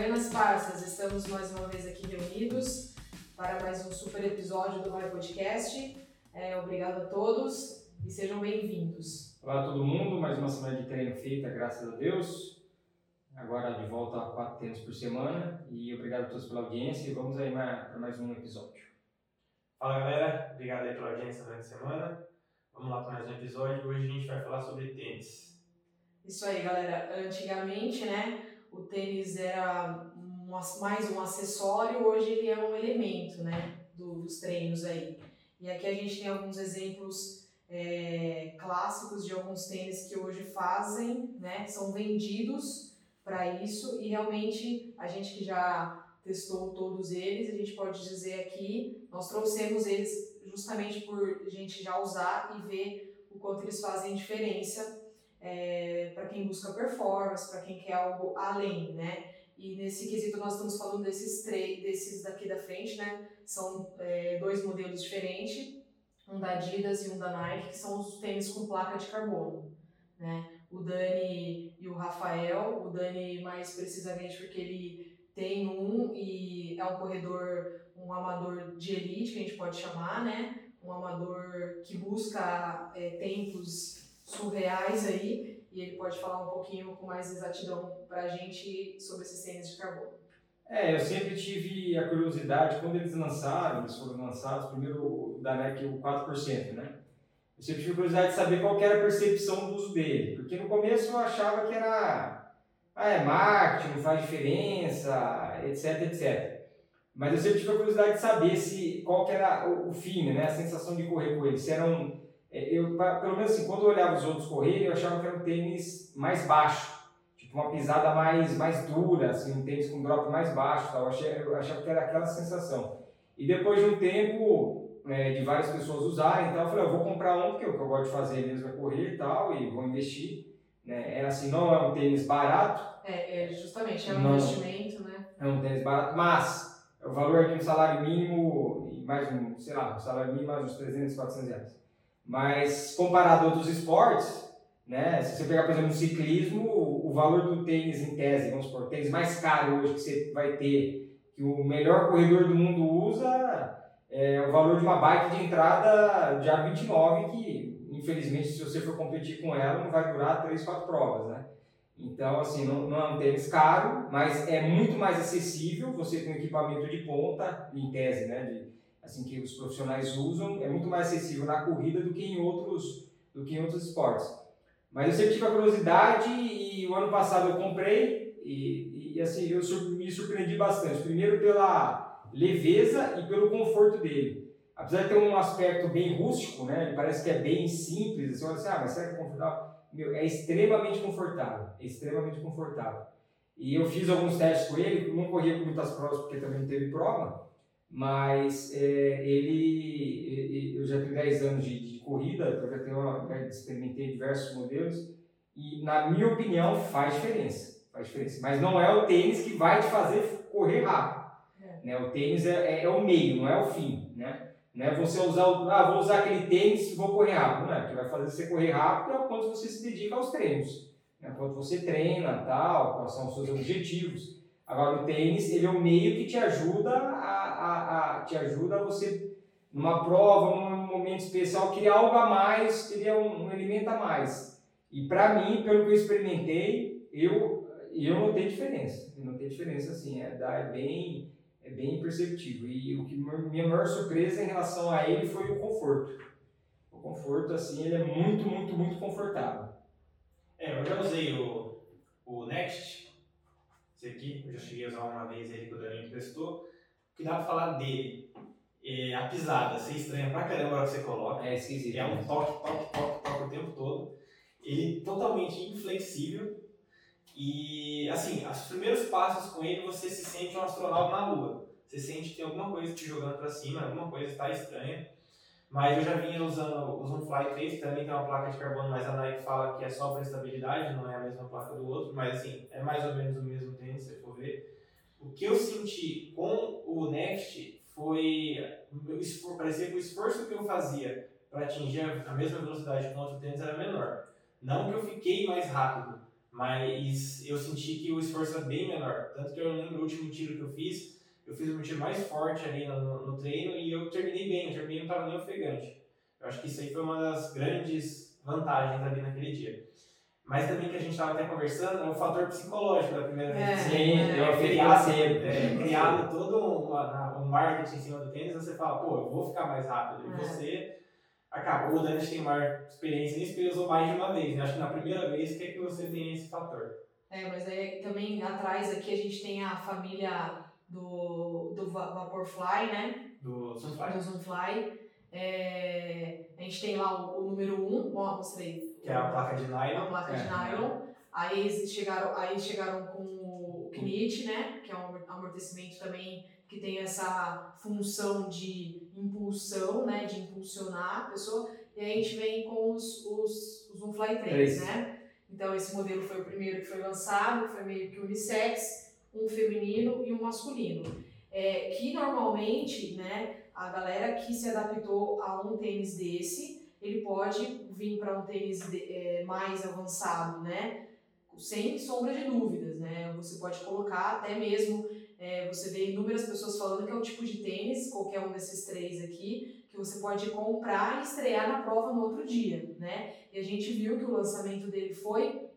Buenas parças, estamos mais uma vez aqui reunidos para mais um super episódio do Vai Podcast. É, obrigado a todos e sejam bem-vindos. Olá a todo mundo, mais uma semana de treino feita, graças a Deus. Agora de volta a quatro treinos por semana e obrigado a todos pela audiência e vamos aí para mais um episódio. Fala galera, obrigado aí pela audiência durante a semana. Vamos lá para mais um episódio. Hoje a gente vai falar sobre tênis. Isso aí, galera. Antigamente, né, o tênis era um, mais um acessório, hoje ele é um elemento, né, do, dos treinos aí. E aqui a gente tem alguns exemplos é, clássicos de alguns tênis que hoje fazem, né, são vendidos para isso e realmente a gente que já testou todos eles, a gente pode dizer aqui, nós trouxemos eles justamente por gente já usar e ver o quanto eles fazem diferença é, para quem busca performance, para quem quer algo além, né? E nesse quesito nós estamos falando desses três, desses daqui da frente, né? São é, dois modelos diferentes, um da Adidas e um da Nike, que são os tênis com placa de carbono, né? O Dani e o Rafael, o Dani mais precisamente porque ele tem um e é um corredor, um amador de elite, que a gente pode chamar, né? Um amador que busca é, tempos surreais aí, e ele pode falar um pouquinho com mais exatidão para a gente sobre esses tênis de carbono. É, eu sempre tive a curiosidade, quando eles lançaram, eles foram lançados, primeiro da NEC, o 4%, né? Eu sempre tive curiosidade de saber qual era a percepção do uso dele, porque no começo eu achava que era, ah, é marketing, faz diferença, etc, etc. Mas eu sempre tive a curiosidade de saber se, qual era o, o fim, né? A sensação de correr com ele, se era um eu, pelo menos assim, quando eu olhava os outros correrem, eu achava que era um tênis mais baixo, tipo uma pisada mais, mais dura, assim, um tênis com drop mais baixo, tal. Eu, achei, eu achava que era aquela sensação. E depois de um tempo é, de várias pessoas usarem, então eu falei, eu vou comprar um, porque é o que eu gosto de fazer mesmo é correr e tal, e vou investir. Né? Era assim, não é um tênis barato. É, é justamente, é um não, investimento, né? É um tênis barato, mas o valor aqui no salário mínimo, e mais um, sei lá, um salário mínimo mais uns 300, 400 reais. Mas comparado a outros esportes, né, se você pegar, por exemplo, no ciclismo, o, valor do tênis em tese, vamos supor, o tênis mais caro hoje que você vai ter, que o melhor corredor do mundo usa, é o valor de uma bike de entrada de ar 29, que infelizmente se você for competir com ela não vai durar 3, 4 provas, né? Então, assim, não, não é um tênis caro, mas é muito mais acessível, você um equipamento de ponta, em tese, né, de, assim que os profissionais usam, é muito mais acessível na corrida do que em outros, do que em outros esportes. Mas eu sempre tive a curiosidade e o ano passado eu comprei e, e assim eu me surpreendi bastante. Primeiro pela leveza e pelo conforto dele. Apesar de ter um aspecto bem rústico, né? Ele parece que é bem simples. Você olha assim, ah, mas será que é confortável? Meu, é extremamente confortável. É extremamente confortável. E eu fiz alguns testes com ele, não corria com muitas provas porque também não teve prova, mas é, ele, eu já tenho 10 anos de, de corrida, eu já, tenho, já experimentei diversos modelos e na minha opinião faz diferença, faz diferença. Mas não é o tênis que vai te fazer correr rápido, é. né? O tênis é, é, é, o meio, não é o fim, né? Não é você usar, o, ah, vou usar aquele tênis e vou correr rápido, não é? O que vai fazer você correr rápido é o quanto você se dedica aos treinos, né? Quanto você treina, tal, quais são os seus objetivos. Agora o tênis ele é o meio que te ajuda a a, a, te ajuda a você, numa prova, num momento especial, criar algo a mais, criar um, um elemento a mais. E para mim, pelo que eu experimentei, eu, eu notei diferença. Eu notei diferença, assim, é, é bem é bem perceptível. E o que minha maior surpresa em relação a ele foi o conforto. O conforto, assim, ele é muito, muito, muito confortável. É, eu já usei o, o Next, esse aqui, eu já cheguei a usar uma vez ele que o Danilo testou que dá pra falar dele. É, a pisada, você estranha pra caramba a hora que você coloca. É esquisito. É um toque, toque, toque, toque o tempo todo. Ele totalmente inflexível. E, assim, os primeiros passos com ele, você se sente um astronauta na Lua. Você sente que tem alguma coisa te jogando pra cima, alguma coisa está estranha. Mas eu já vinha usando o Zoomfly 3, que também tem uma placa de carbono, mas a Nike fala que é só para estabilidade, não é a mesma placa do outro. Mas, assim, é mais ou menos o mesmo tênis, se for ver. O que eu senti com o Next foi. Parecia que o esforço que eu fazia para atingir a mesma velocidade que o outro tênis era menor. Não que eu fiquei mais rápido, mas eu senti que o esforço é bem menor. Tanto que eu lembro o último tiro que eu fiz, eu fiz meu tiro mais forte ali no, no treino eu terminei bem, eu terminei não estava nem ofegante. Eu acho que isso aí foi uma das grandes vantagens ali naquele dia. Mas também que a gente estava até conversando, é o fator psicológico da primeira vez. É, Sim, é. eu fiquei criado, cedo. é, criado todo um, um marketing em cima do tênis, você fala, pô, eu vou ficar mais rápido. E É. você acabou, o Dani tem maior experiência nisso, porque ele usou mais de uma vez. Né? Acho que na primeira vez que é que você tem esse fator. É, mas aí também atrás aqui a gente tem a família do, do Va- Vaporfly, né? Do Sunfly, Do Zoomfly. É, a gente tem lá o, o número 1, um, ó, mostrei. que é a placa de a nylon. placa de É. nylon. Aí eles chegaram, aí chegaram com o Knit, né? Que é um amortecimento também que tem essa função de impulsão, né? De impulsionar a pessoa. E aí a gente vem com os, os, os Zoomfly 3, Três. né? Então esse modelo foi o primeiro que foi lançado, foi meio que unissex, um feminino e um masculino. É, que normalmente, né, a galera que se adaptou a um tênis desse, ele pode vir para um tênis de- é, mais avançado, né? Sem sombra de dúvidas, né? Você pode colocar até mesmo, é, você vê inúmeras pessoas falando que é o tipo de tênis, qualquer um desses três aqui, que você pode comprar e estrear na prova no outro dia, né? E a gente viu que o lançamento dele foi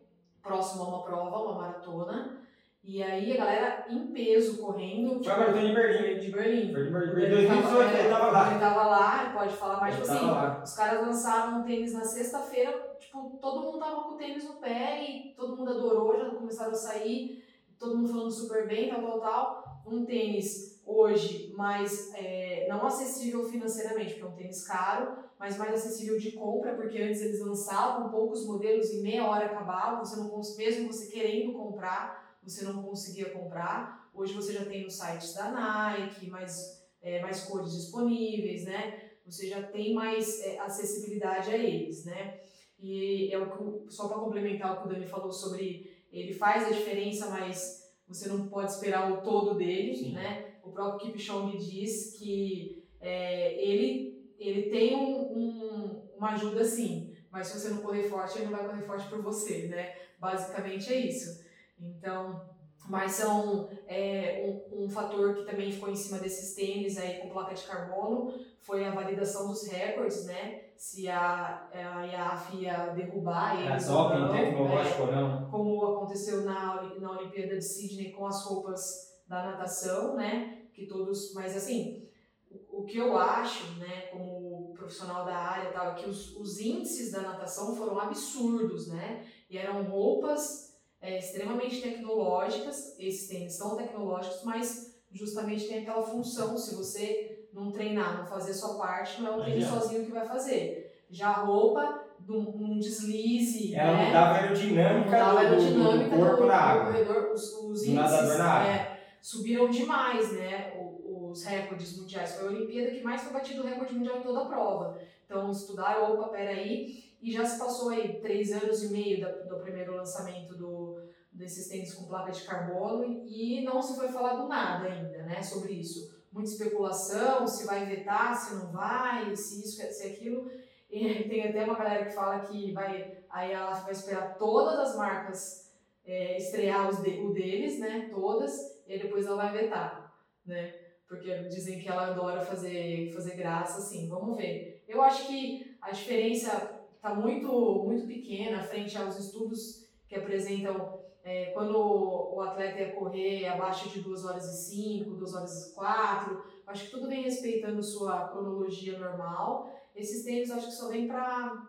próximo a uma prova, uma maratona, e aí a galera em peso correndo. Foi a maratona de Berlim. de Berlim. Berlim. Em 2018 tava- ele tava lá. Ele tava lá, pode falar mais, Ele tipo assim, lá. os caras lançaram um tênis na sexta-feira, tipo, todo mundo tava com o tênis no pé e todo mundo adorou, já começaram a sair, todo mundo falando super bem, tal, tal, tal. Um tênis hoje mais, é, não acessível financeiramente, porque é um tênis caro, mas mais acessível de compra, porque antes eles lançavam poucos modelos e meia hora acabava, você não mesmo você querendo comprar, você não conseguia comprar. Hoje você já tem nos sites da Nike, mais, é, mais cores disponíveis, né? Você já tem mais é, acessibilidade a eles, né? E é o que, só para complementar o que o Dani falou sobre ele faz a diferença, mas você não pode esperar o todo dele, Sim. né? O próprio Kipchoge diz que é, ele, ele tem um, um- uma ajuda sim, mas se você não correr forte, ele não vai correr forte por você, né? Basicamente é isso. Então, mas são é, um, um fator que também ficou em cima desses tênis aí com placa de carbono foi a validação dos recordes, né? Se a, a IAF ia derrubar eles ou doping não, tecnológico é, ou não. como aconteceu na, na Olimpíada de Sydney com as roupas da natação, né? Que todos, mas assim, o, o que eu acho, né, como profissional da área, e tal, é que os, os índices da natação foram absurdos, né? E eram roupas é, extremamente tecnológicas, esses tênis são tecnológicos, mas justamente tem aquela função, se você não treinar, não fazer a sua parte, não é Não tênis sozinho que vai fazer. Já a roupa, num, num deslize, Ela né? mudava a aerodinâmica Mudava a do, do- do aerodinâmica corpo do, na água. corredor, os, os índices é, subiram demais, né? o- Os recordes mundiais. Foi a Olimpíada que mais foi batido o recorde mundial em toda a prova. Então estudaram, opa, peraí, e já se passou aí três anos e meio da- do primeiro lançamento do, desses tênis com placa de carbono e não se foi falado nada ainda, né, sobre isso. Muita especulação, se vai vetar, se não vai, se isso, se aquilo. E tem até uma galera que fala que vai, a IAF vai esperar todas as marcas é, estrear os de- o deles, né, todas, e aí depois ela vai vetar, né, porque dizem que ela adora fazer, fazer graça, assim, vamos ver. Eu acho que a diferença está muito, muito pequena frente aos estudos que apresentam é, quando o atleta ia correr abaixo de 2 horas e 5, 2 horas e 4, acho que tudo vem respeitando sua cronologia normal. Esses tênis acho que só vem para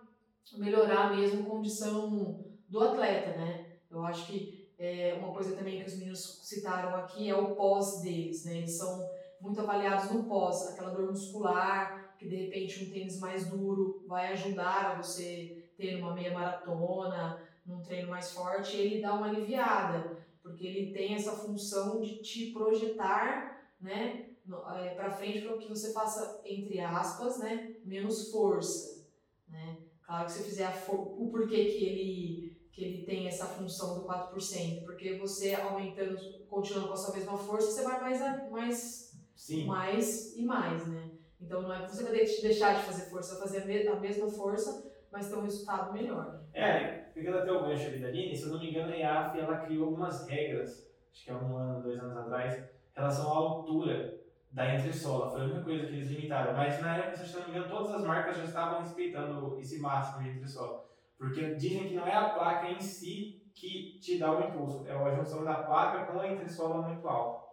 melhorar mesmo a condição do atleta, né? Eu acho que é, uma coisa também que os meninos citaram aqui é o pós deles, né? Eles são muito avaliados no pós, aquela dor muscular, que de repente um tênis mais duro vai ajudar a você ter uma meia maratona, num treino mais forte, ele dá uma aliviada, porque ele tem essa função de te projetar, né, para frente para que você faça entre aspas, né, menos força, né? Claro que se fizer o porquê que ele que ele tem essa função do 4%, porque você aumentando, continuando com a sua mesma força, você vai mais a, mais Sim. mais e mais, né? Então não é que você vai de- deixar de fazer força, fazer a mesma força, mas ter um resultado melhor. É, pegando até o gancho ali da Aline, se eu não me engano, a IAF ela criou algumas regras, acho que é um ano, dois anos atrás, em relação à altura da entressola. Foi a única coisa que eles limitaram. Mas na época, se eu não me engano, todas as marcas já estavam respeitando esse máximo de entressola. Porque dizem que não é a placa em si que te dá o impulso, é a junção da placa com a entressola muito alta.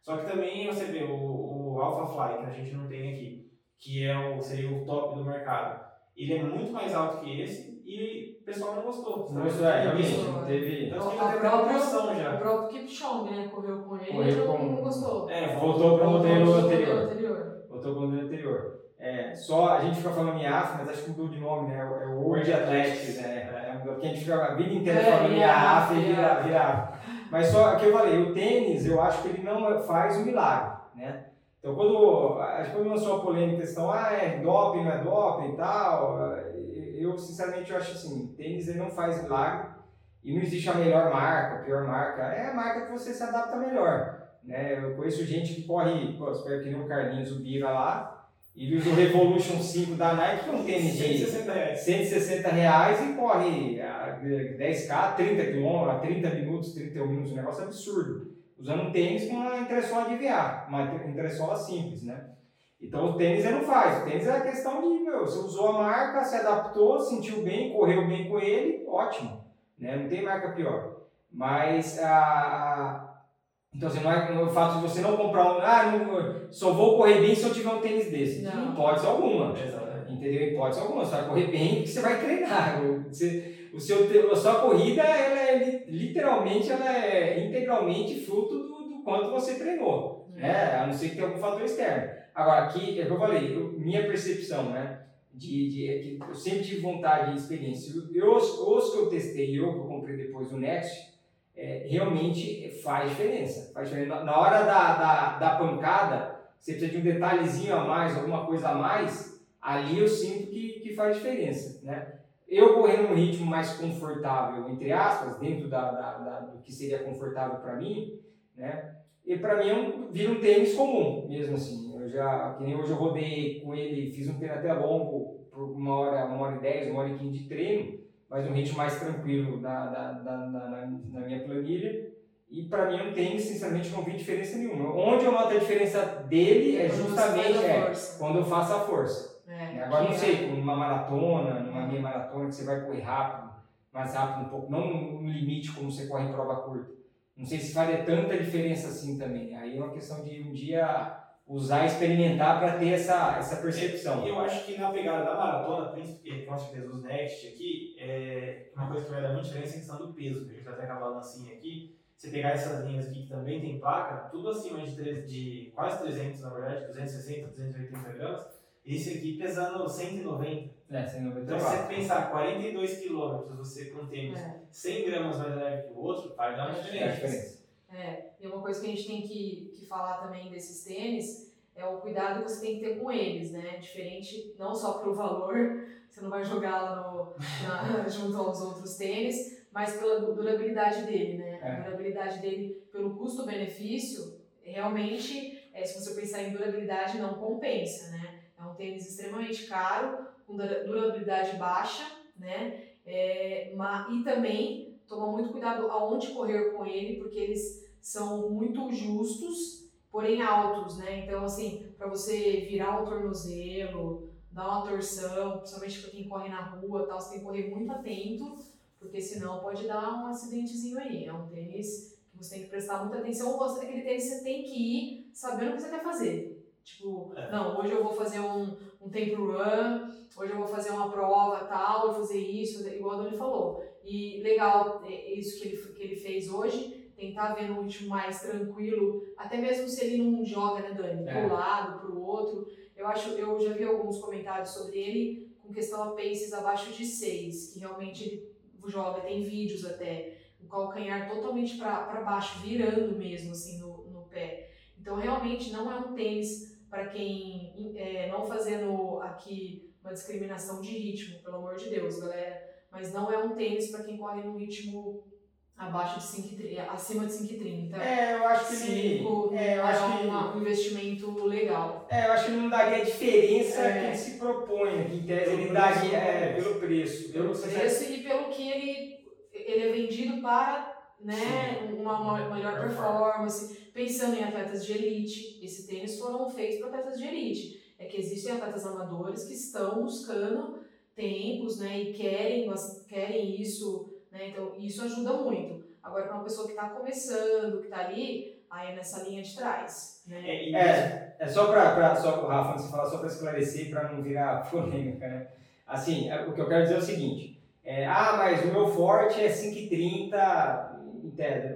Só que também você vê o, o Alpha Fly, que a gente não tem aqui, que é o, seria o top do mercado. Ele é muito mais alto que esse e o pessoal não gostou. Não, isso é, realmente, não teve. Então, O fica até promoção já. próprio Kipchoge, né, correu com ele Correu e não, com- não gostou. É, Voltou para o modelo anterior. modelo anterior. Voltou para o modelo anterior. É, só a gente fica falando IAF, mas acho que mudou de nome, né? É o é o World Athletics, né? É, porque a gente fica a vida inteira É, falando IAF, IAF e vira, vira AF. Mas só que eu falei, o tênis, eu acho que ele não faz o milagre, né? Então, quando, acho que quando lançou a polêmica, questão, ah, é doping, não é doping e tal, eu, sinceramente, eu acho assim, tênis ele não faz milagre e não existe a melhor marca, a pior marca, é a marca que você se adapta melhor, né? Eu conheço gente que corre, pô, espero que nem o Carlinhos, o Bira lá, ele usa o Revolution 5 da Nike, que é um tênis de 160 reais. 160 reais e corre a 10k, 30 km, a 30 minutos, 31 minutos, um negócio absurdo. Usando um tênis com uma entressola de VA, uma entressola simples, né? Então o tênis ele não faz, o tênis é a questão de, meu, você usou a marca, se adaptou, sentiu bem, correu bem com ele, ótimo, né? Não tem marca pior. Mas a... a- Então assim, não é o fato de você não comprar um, ah, não, só vou correr bem se eu tiver um tênis desse. Não. Em hipótese alguma. Exatamente. Entendeu? Em hipótese alguma. Você vai correr bem porque você vai treinar. Você, o seu, a sua corrida, ela é li- literalmente, ela é integralmente fruto do, do quanto você treinou. Né? A não ser que tenha algum fator externo. Agora, aqui, é o que eu falei, eu- minha percepção, né? De, de, é que eu sempre tive vontade e experiência. Eu, os, os que eu testei, eu que eu comprei depois o Next, é, realmente faz diferença. Faz diferença. Na- Na hora da, da, da pancada, você precisa de um detalhezinho a mais, alguma coisa a mais, ali eu sinto que, que faz diferença, né? Eu correndo num ritmo mais confortável, entre aspas, dentro da, da, da- do que seria confortável para mim, né? E para mim é um, vira um tênis comum, mesmo assim. Eu já, que nem hoje eu rodei com ele, fiz um treino até longo, por uma hora, uma hora e dez, uma hora e quinze de treino, mas um ritmo mais tranquilo na, na, na, na, minha planilha. E para mim um tênis, sinceramente, não vi diferença nenhuma. Onde eu noto a diferença dele é justamente é, quando eu faço a força. É, né? Agora não sei, numa maratona, numa meia maratona que você vai correr rápido, mais rápido um pouco, não no limite como você corre em prova curta. Não sei se faria tanta diferença assim também. Aí é uma questão de um dia usar e experimentar para ter essa, essa percepção. Eu acho que na pegada da maratona, principalmente com certeza os Next aqui, é uma coisa que vai dar muita diferença é a questão do peso. A gente vai ter aquela balancinha aqui. Você pegar essas linhas aqui que também tem placa, tudo acima de, três- de quase 300, na verdade, 260, 280 gramas. Esse aqui pesando 190. É, sem dúvida. Então, se você pensar 42 quilômetros, você com um tênis É. 100 gramas mais leve que o outro, vai dar uma É, Faz diferença. diferença. É, e uma coisa que a gente tem que, que falar também desses tênis é o cuidado que você tem que ter com eles, né? Diferente, não só pelo valor, você não vai jogar lá no, na- junto aos outros tênis, mas pela du- durabilidade dele, né? É. A durabilidade dele, pelo custo-benefício, realmente, é, se você pensar em durabilidade, não compensa, né? Um tênis extremamente caro, com dura- durabilidade baixa, né? É, e também toma muito cuidado aonde correr com ele, porque eles são muito justos, porém altos, né? Então, assim, para você virar o tornozelo, dar uma torção, principalmente para quem corre na rua, tal, você tem que correr muito atento, porque senão pode dar um acidentezinho aí. É um tênis que você tem que prestar muita atenção. Ou você- aquele tênis você tem que ir sabendo o que você quer fazer. Tipo, É. não, hoje eu vou fazer um, um tempo run, hoje eu vou fazer uma prova tal, eu vou fazer isso, fazer- igual a Dani falou. E legal é, isso que ele, que ele fez hoje, tentar ver no ritmo mais tranquilo, até mesmo se ele não joga, né, Dani? É. Pro lado, pro outro. Eu acho, eu já vi alguns comentários sobre ele com questão a paces abaixo de 6, que realmente ele joga, tem vídeos até, o calcanhar totalmente para baixo, virando mesmo assim no, no pé. Então realmente não é um tênis para quem, é, não fazendo aqui uma discriminação de ritmo, pelo amor de Deus, galera, mas não é um tênis para quem corre num ritmo abaixo de 5, acima de 5,30. É, eu acho que Cinco ele, é, eu acho que uma- um investimento legal. é, eu acho que ele não daria a diferença É. que ele se propõe, que em tese Pelo ele preço, daria é, pelo pelo preço. Pelo você preço e pelo que ele, ele é vendido para né, uma, melhor performance, pensando em atletas de elite. Esses tênis foram feitos para atletas de elite. É que existem atletas amadores que estão buscando tempos né, e querem, querem isso, né, então isso ajuda muito. Agora, para uma pessoa que está começando, que está ali, aí é nessa linha de trás. Né? É, É, é só para só, Rafa, antes de falar, só para esclarecer, para não virar polêmica, né? Assim, é, o que eu quero dizer é o seguinte, é, ah, mas o meu forte é 5,30, entende? O que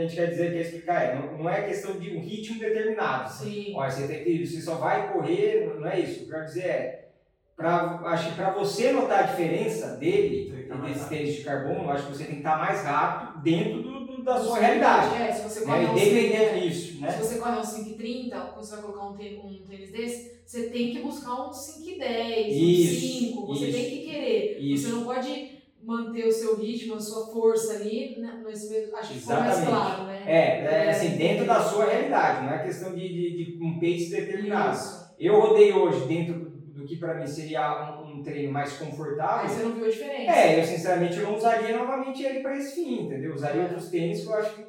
a gente quer dizer, quer explicar, é, não, não é questão de um ritmo determinado. Sim. Olha, você tem que, você só vai correr, não- é isso. O que eu quero dizer é, pra, acho que para você notar a diferença dele, que tá e rápido. tênis de carbono, acho que você tem que estar mais rápido dentro do, do- da sua realidade. É, se você corre Né? um Independente disso, né? Se você corre uns 5,30, quando você vai colocar um tênis, um tênis desse, você tem que buscar uns 5,10, Isso, uns 5, você isso. tem que querer. Isso. Você não pode manter o seu ritmo, a sua força ali, né, mesmo, acho que ficou mais claro, né? É, é assim, dentro da sua realidade, não é questão de, de, de um pace determinado. Isso. Eu rodei hoje dentro do que para mim seria um, um treino mais Aí confortável. você não viu a diferença. É, eu sinceramente eu não usaria novamente ele para esse fim, entendeu? Eu usaria É. outros tênis que eu acho que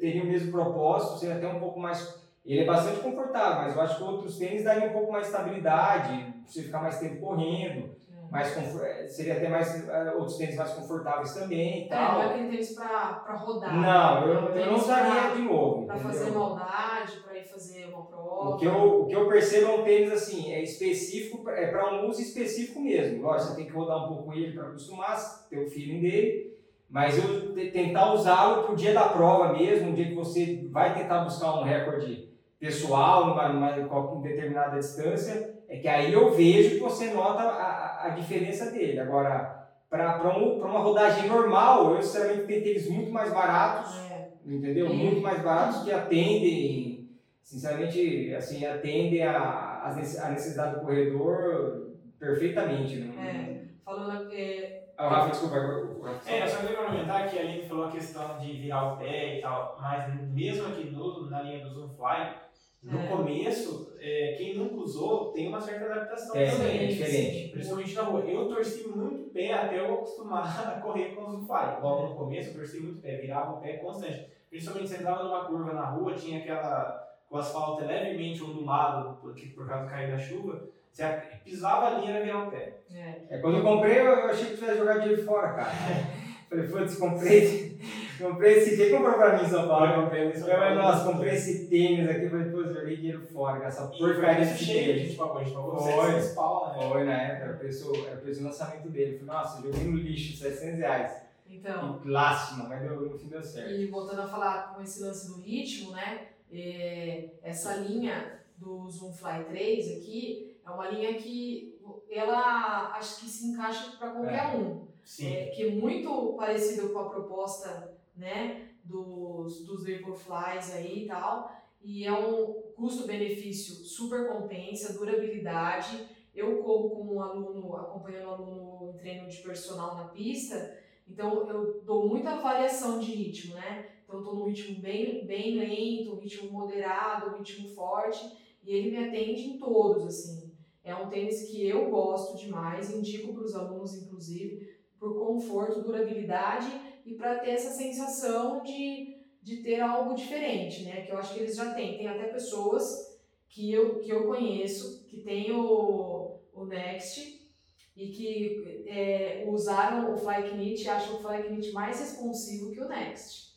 teriam o mesmo propósito, seria até um pouco mais. Ele é bastante confortável, mas eu acho que outros tênis dariam um pouco mais estabilidade, você ficar mais tempo correndo, É. mais confor- seria até mais eh, outros tênis mais confortáveis também e É, não é tal. aquele tênis pra rodar. Não, eu, É eu não usaria de novo. entendeu? fazer maldade, pra ir fazer uma prova. O que, eu, o que eu percebo é um tênis assim, é específico, é para um uso específico mesmo. Lógico, você tem que rodar um pouco ele para acostumar, ter o feeling dele, mas eu te- tentar usá-lo pro dia da prova mesmo, um dia que você vai tentar buscar um recorde pessoal numa, numa em determinada distância, é que aí eu vejo que você nota a, a- diferença dele. Agora, para um, pra uma rodagem normal, eu sinceramente tenho tênis muito mais baratos, É. entendeu? E- Muito mais baratos que atendem, sinceramente, assim, atendem a, a necessidade do corredor perfeitamente. Não, É. Falando, é, Ah, o Rafa, desculpa, agora o Rafa. É, eu só queria complementar que a Aline falou a questão de virar o pé e tal, mas mesmo aqui no, na linha do Zoomfly, no É. começo, é, quem nunca usou tem uma certa adaptação É, também. é diferente. Principalmente na rua. Eu torci muito o pé até eu acostumar a correr com o Zoomfly. Logo no começo eu torci muito o pé, virava o pé constante. Principalmente você entrava numa curva na rua, tinha aquela. O asfalto é levemente ondulado por, por causa do cair da chuva. Você pisava ali e era virar o pé. é. É, quando eu comprei, eu achei que tivesse jogado dinheiro fora, cara. Falei, putz, comprei, comprei esse quem comprou pra mim em São Paulo? Eu comprei Eu falei, nossa, comprei esse tênis aqui, falei, putz, joguei dinheiro fora, com essa porcaria desse cheio, a tênis. gente pagou, a gente pagou Foi. 700 pau, né? Foi na época, era o preço, era o preço do lançamento dele. Falei, nossa, joguei no lixo, 700 reais. Então, lástima, mas deu, no fim deu certo. E voltando a falar com esse lance do ritmo, né? é, essa linha do Zoom Fly 3 aqui é uma linha que ela acho que se encaixa para qualquer um. Sim. É, que é muito parecido com a proposta né, dos, dos Vaporflies aí e tal. E é um custo-benefício super compensa, durabilidade. Eu corro como um aluno, acompanhando um aluno em treino de personal na pista, então eu dou muita variação de ritmo, né? Então tô num ritmo bem, bem lento, um ritmo moderado, um ritmo forte, e ele me atende em todos, assim. É um tênis que eu gosto demais, indico para os alunos, inclusive, por conforto, durabilidade e para ter essa sensação de, de ter algo diferente, né? Que eu acho que eles já têm. Tem até pessoas que eu, que eu conheço que têm o, o Next e que é, usaram o Flyknit e acham o Flyknit mais responsivo que o Next.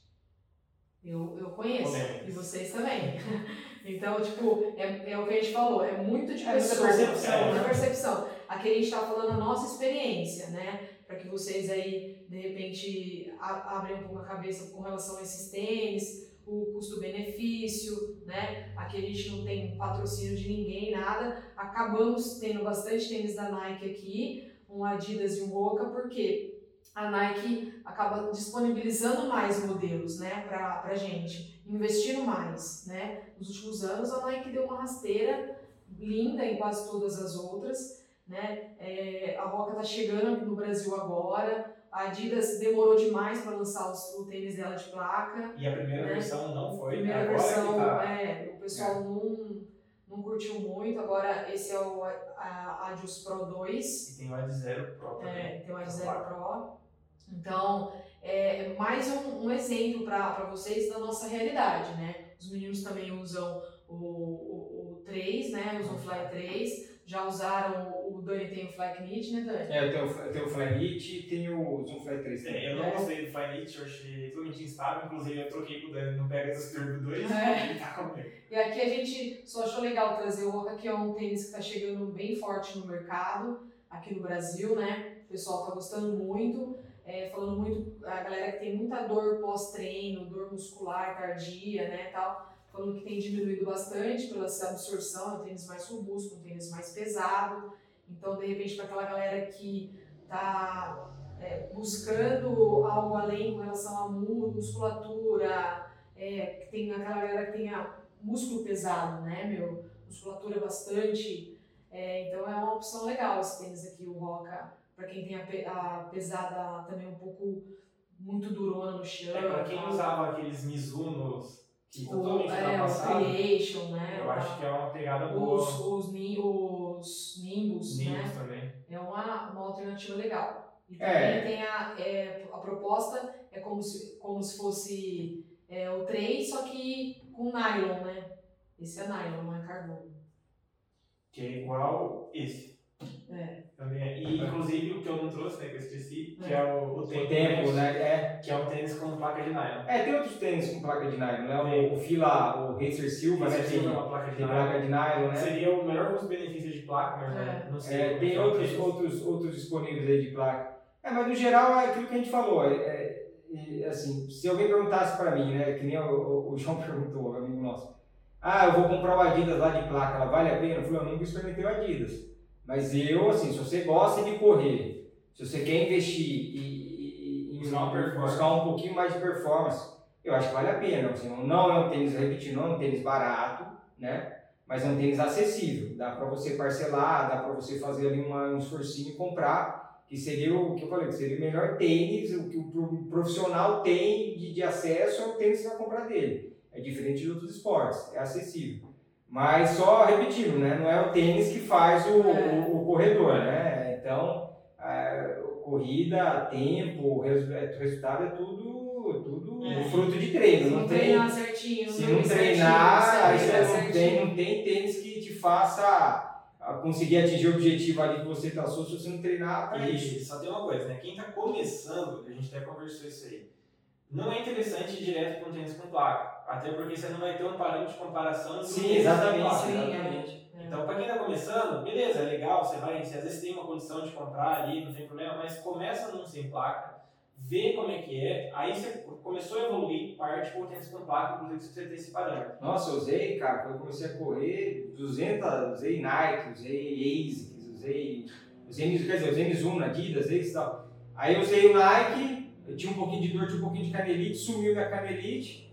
Eu, eu conheço. E vocês também. Então, tipo, é, é o que a gente falou, é muito de É pessoa. percepção, é né? percepção. Aqui a gente está falando a nossa experiência, né? Para que vocês aí, de repente, a- abrem um pouco a cabeça com relação a esses tênis, o custo-benefício, né? Aqui a gente não tem patrocínio de ninguém, nada. Acabamos tendo bastante tênis da Nike aqui, um Adidas e um Roca, porque a Nike acaba disponibilizando mais modelos, né, pra, pra gente, investindo mais, né. Nos últimos anos a Nike deu uma rasteira linda em quase todas as outras, né. É, a Roca tá chegando no Brasil agora, A Adidas demorou demais para lançar os, o tênis dela de placa. E a primeira né? versão não foi. A primeira agora versão, tá. é, o pessoal não, não curtiu muito. Agora, esse é o a- Adios Pro 2. E tem o Ad Zero Pro também. É, tem o Ad Zero Pro. Então, é mais um, um exemplo para vocês da nossa realidade, né? Os meninos também usam o, o, o 3, né? Usam o Fly 3. Já usaram, Dani tem o Fly Knit, né, Dani? É, eu tenho, eu tenho o Flyknit e tenho o Zoom Fly 3 também. É, eu não gostei do Flyknit, eu achei totalmente instável. Inclusive, eu troquei com o Dani no Pegasus Turbo 2 É. ele tá comigo. E aqui a gente só achou legal trazer o Roca, que é um tênis que está chegando bem forte no mercado, aqui no Brasil, né? O pessoal tá gostando muito, é, falando muito, a galera que tem muita dor pós-treino, dor muscular, tardia, né, tal, falando que tem diminuído bastante pela absorção, é um tênis mais robusto, um tênis mais pesado. Então, de repente, para aquela galera que tá é, buscando algo além com relação à mu- musculatura, é, que tem aquela galera que tenha músculo pesado, né, meu? Musculatura bastante. É, então é uma opção legal esse tênis aqui, o Roca, para quem tem a, pe- a pesada também um pouco muito durona no chão. É, pra quem usava aqueles Mizunos que o, totalmente é, o ultrapassaram, Creation, né? eu acho que é uma pegada boa. os, os, ni- os Nimbus, Nimbus né? também. É uma, uma alternativa legal. E É. também tem a, é, a proposta, é como se, como se fosse é, o 3, só que com nylon, né? Esse é nylon, não é carbono. Que é igual esse. É. Também é. E inclusive o que eu não trouxe, né, que eu esqueci, que É. é o, o O tempo, né? É. Que é um tênis com placa de nylon. É, tem outros tênis com placa de nylon, né? Tem. O, o Fila, o Racer Silva, né? Tem, é uma placa de tem nylon. placa de nylon, né? Seria o melhor custo-benefício de placa, mas É. né, não sei. É, tem é outros, tênis. outros, outros disponíveis aí de placa. É, mas no geral é aquilo que a gente falou. É, é- assim, se alguém perguntasse para mim, né, que nem o, o- o João perguntou, amigo nosso, ah, eu vou comprar o Adidas lá de placa, ela vale a pena? Eu falei, eu nunca experimentei o Adidas. Mas eu, assim, se você gosta de correr, se você quer investir e, e- e- Buscar um pouquinho mais de performance, eu acho que vale a pena. Assim, não é um tênis, repetindo, não é um tênis barato, né? Mas é um tênis acessível. Dá para você parcelar, dá para você fazer ali uma, um esforcinho e comprar, que seria o que eu falei, que seria o melhor tênis, o que o pro- profissional tem de, de acesso é o tênis que vai comprar dele. É diferente de outros esportes, é acessível. Mas só repetindo, né? Não é o tênis que faz o, É. o, o corredor, né? Então, a corrida, tempo, resu- é, resultado é tudo, tudo É. fruto de treino. Se Não não tem, treinar certinho, se dormir não treinar, certinho, aí você não tem, não tem tênis que te faça ah, conseguir atingir o objetivo ali que você traçou se você não treinar para isso. Só tem uma coisa, né? Quem tá começando, a gente até conversou isso aí. Não é interessante ir direto para um tênis com placa. Até porque você não vai ter um parâmetro de comparação do Sim, exatamente, placa. sim, exatamente. É. Então, para quem está começando, beleza, é legal, você vai, você às vezes tem uma condição de comprar ali, não tem problema, mas começa num sem placa, vê como é que é, aí você começou a evoluir, parte o tênis com placa, inclusive se você tem esse parâmetro. Nossa, eu usei, cara, quando eu comecei a correr, 200, usei Nike, usei ASICS, usei, usei, quer dizer, usei Mizuno, Adidas, ASICS e tal. Aí eu usei o Nike, eu tinha um pouquinho de dor, tinha um pouquinho de canelite, sumiu minha canelite.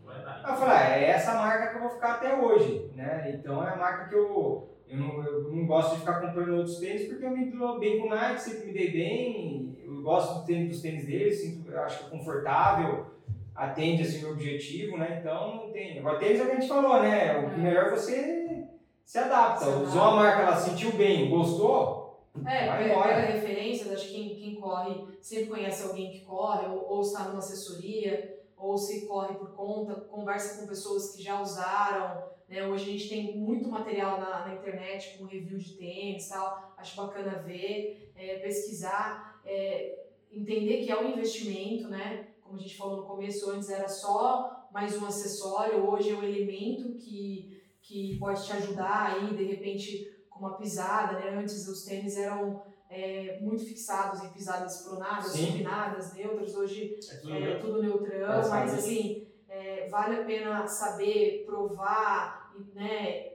Aí eu falei, ah, é essa marca que eu vou ficar até hoje, né? Então é a marca que eu, eu, não, eu não gosto de ficar comprando outros tênis porque eu me dou bem com o Nike, sempre me dei bem, eu gosto do tênis, dos tênis deles, sinto, acho que é confortável, atende assim, o meu objetivo, né? Então não tem. Agora tênis é o que a gente falou, né? O É. melhor é você se adapta. Se Usou uma marca, ela sentiu bem, gostou, É, Vai pega, embora. pega referências, acho que quem, quem corre sempre conhece alguém que corre, ou, ou está numa assessoria, ou se corre por conta, conversa com pessoas que já usaram. Né? Hoje a gente tem muito material na, na internet com review de tênis tal, acho bacana ver, é, pesquisar, é, entender que é um investimento, né? Como a gente falou no começo, antes era só mais um acessório, hoje é um elemento que, que pode te ajudar aí, de repente, com uma pisada, né? Antes os tênis eram é, muito fixados em pisadas pronadas, Sim. neutras, hoje É tudo é tudo neutrão, Basicamente. mas assim, é, vale a pena saber, provar, né?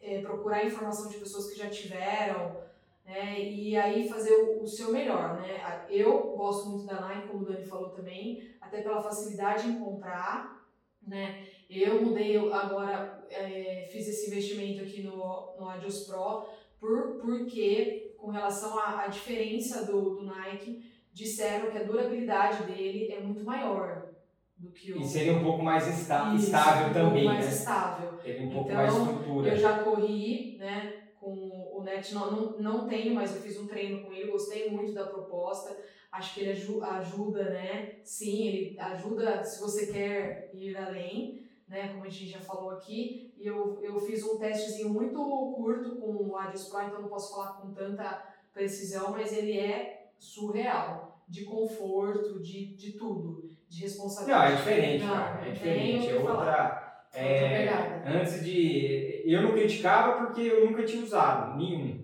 é, procurar informação de pessoas que já tiveram, né? E aí fazer o, o seu melhor, né? Eu gosto muito da Nike, como o Dani falou também, até pela facilidade em comprar, né? Eu mudei agora, é, fiz esse investimento aqui no, no Adios Pro, por, porque com relação à, à diferença do, do Nike, disseram que a durabilidade dele é muito maior do que o. E seria um pouco mais esta- Isso, estável um também, pouco mais né? estável. Teria um pouco Então, mais estrutura. Eu já corri, né, com o NET, não, não, não tenho, mas eu fiz um treino com ele, gostei muito da proposta. Acho que ele aju- ajuda, né? Sim, ele ajuda se você quer ir além, né? Como a gente já falou aqui. E eu, eu fiz um testezinho muito curto com o Adios Pro, então não posso falar com tanta precisão, mas ele é surreal. De conforto, de, de tudo. De Não, responsabilidade. é diferente, Não, cara. É não diferente. É outra. É, pegada. antes de. Eu não criticava porque eu nunca tinha usado nenhum.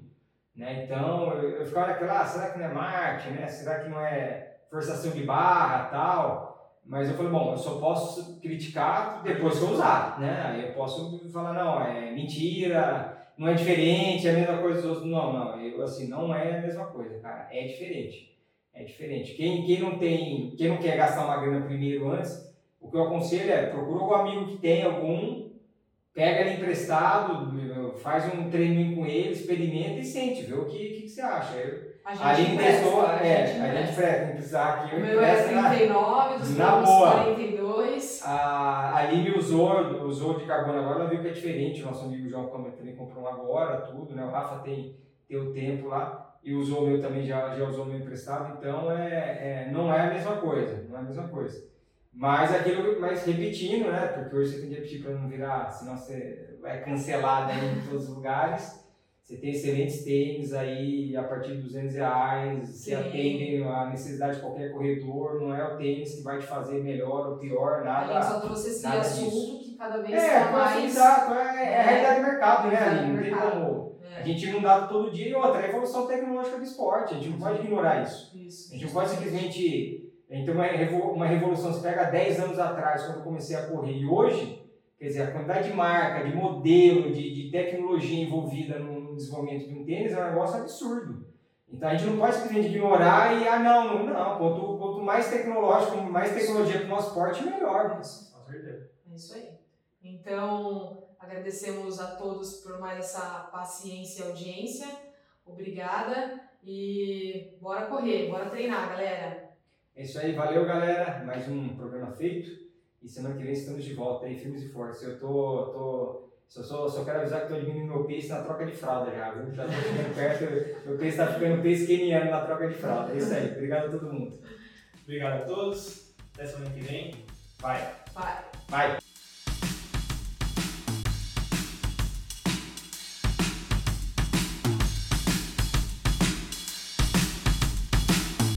Né? Então eu, eu ficava naquela, ah, será que não é marketing, né? Será que não é forçação de barra tal? Mas eu falei, bom, eu só posso criticar depois que eu usar, né? Aí eu posso falar, não, é mentira, não é diferente, é a mesma coisa dos outros. Não, não, eu, assim, não é a mesma coisa, cara, é diferente. É diferente. Quem, quem não tem, quem não quer gastar uma grana primeiro antes, o que eu aconselho é procura algum amigo que tem algum, pega ele emprestado, faz um treininho com ele, experimenta e sente, vê o que, que, que você acha. Eu, A a gente empresta, testou, a é, gente a gente empresta. presta, tem precisar aqui, O eu meu é empresto na- 39, dos na meus boa. 42. A Aline usou, usou de carbono agora, ela viu que é diferente. O nosso amigo João Câmara também comprou um agora, tudo, né? O Rafa tem, tem o tempo lá e usou o meu também, já, já usou o meu emprestado, então é, é, não é a mesma coisa, não é a mesma coisa. Mas aquilo, mas repetindo, né? Porque hoje você tem que repetir para não virar, senão você vai cancelado aí em todos os lugares. Você tem excelentes tênis aí a partir de 200 reais, se Sim. atendem a necessidade de qualquer corredor, não é o tênis que vai te fazer melhor ou pior, A nada. gente só trouxe esse assunto disso. que cada vez É, mas, mais. exato, é, é a É. realidade do mercado, né, Aline? Não tem como. É, A gente não dá todo dia e outra, é a evolução tecnológica do esporte, a gente não pode ignorar isso. isso. A gente não pode simplesmente. A tem revo- uma revolução, você pega 10 anos atrás, quando eu comecei a correr, e hoje, quer dizer, a quantidade de marca, de modelo, de, de tecnologia envolvida no desenvolvimento de um tênis é um negócio absurdo. Então a gente não pode simplesmente ignorar e, ah, não, não, não. Quanto, quanto mais tecnológico, mais tecnologia para o nosso esporte, melhor. Com certeza. É isso aí. Então, agradecemos a todos por mais essa paciência e audiência. Obrigada. E bora correr, bora treinar, galera. É isso aí, valeu galera. Mais um programa feito. E semana que vem estamos de volta aí, firmes e fortes. Eu tô. tô só, só, só quero avisar que tô diminuindo meu pace na troca de fralda já, viu? Já tô chegando perto, meu pace tá ficando pace keniano na troca de fralda. É isso aí, obrigado a todo mundo. Obrigado a todos. Até semana que vem. Vai. Vai. Vai!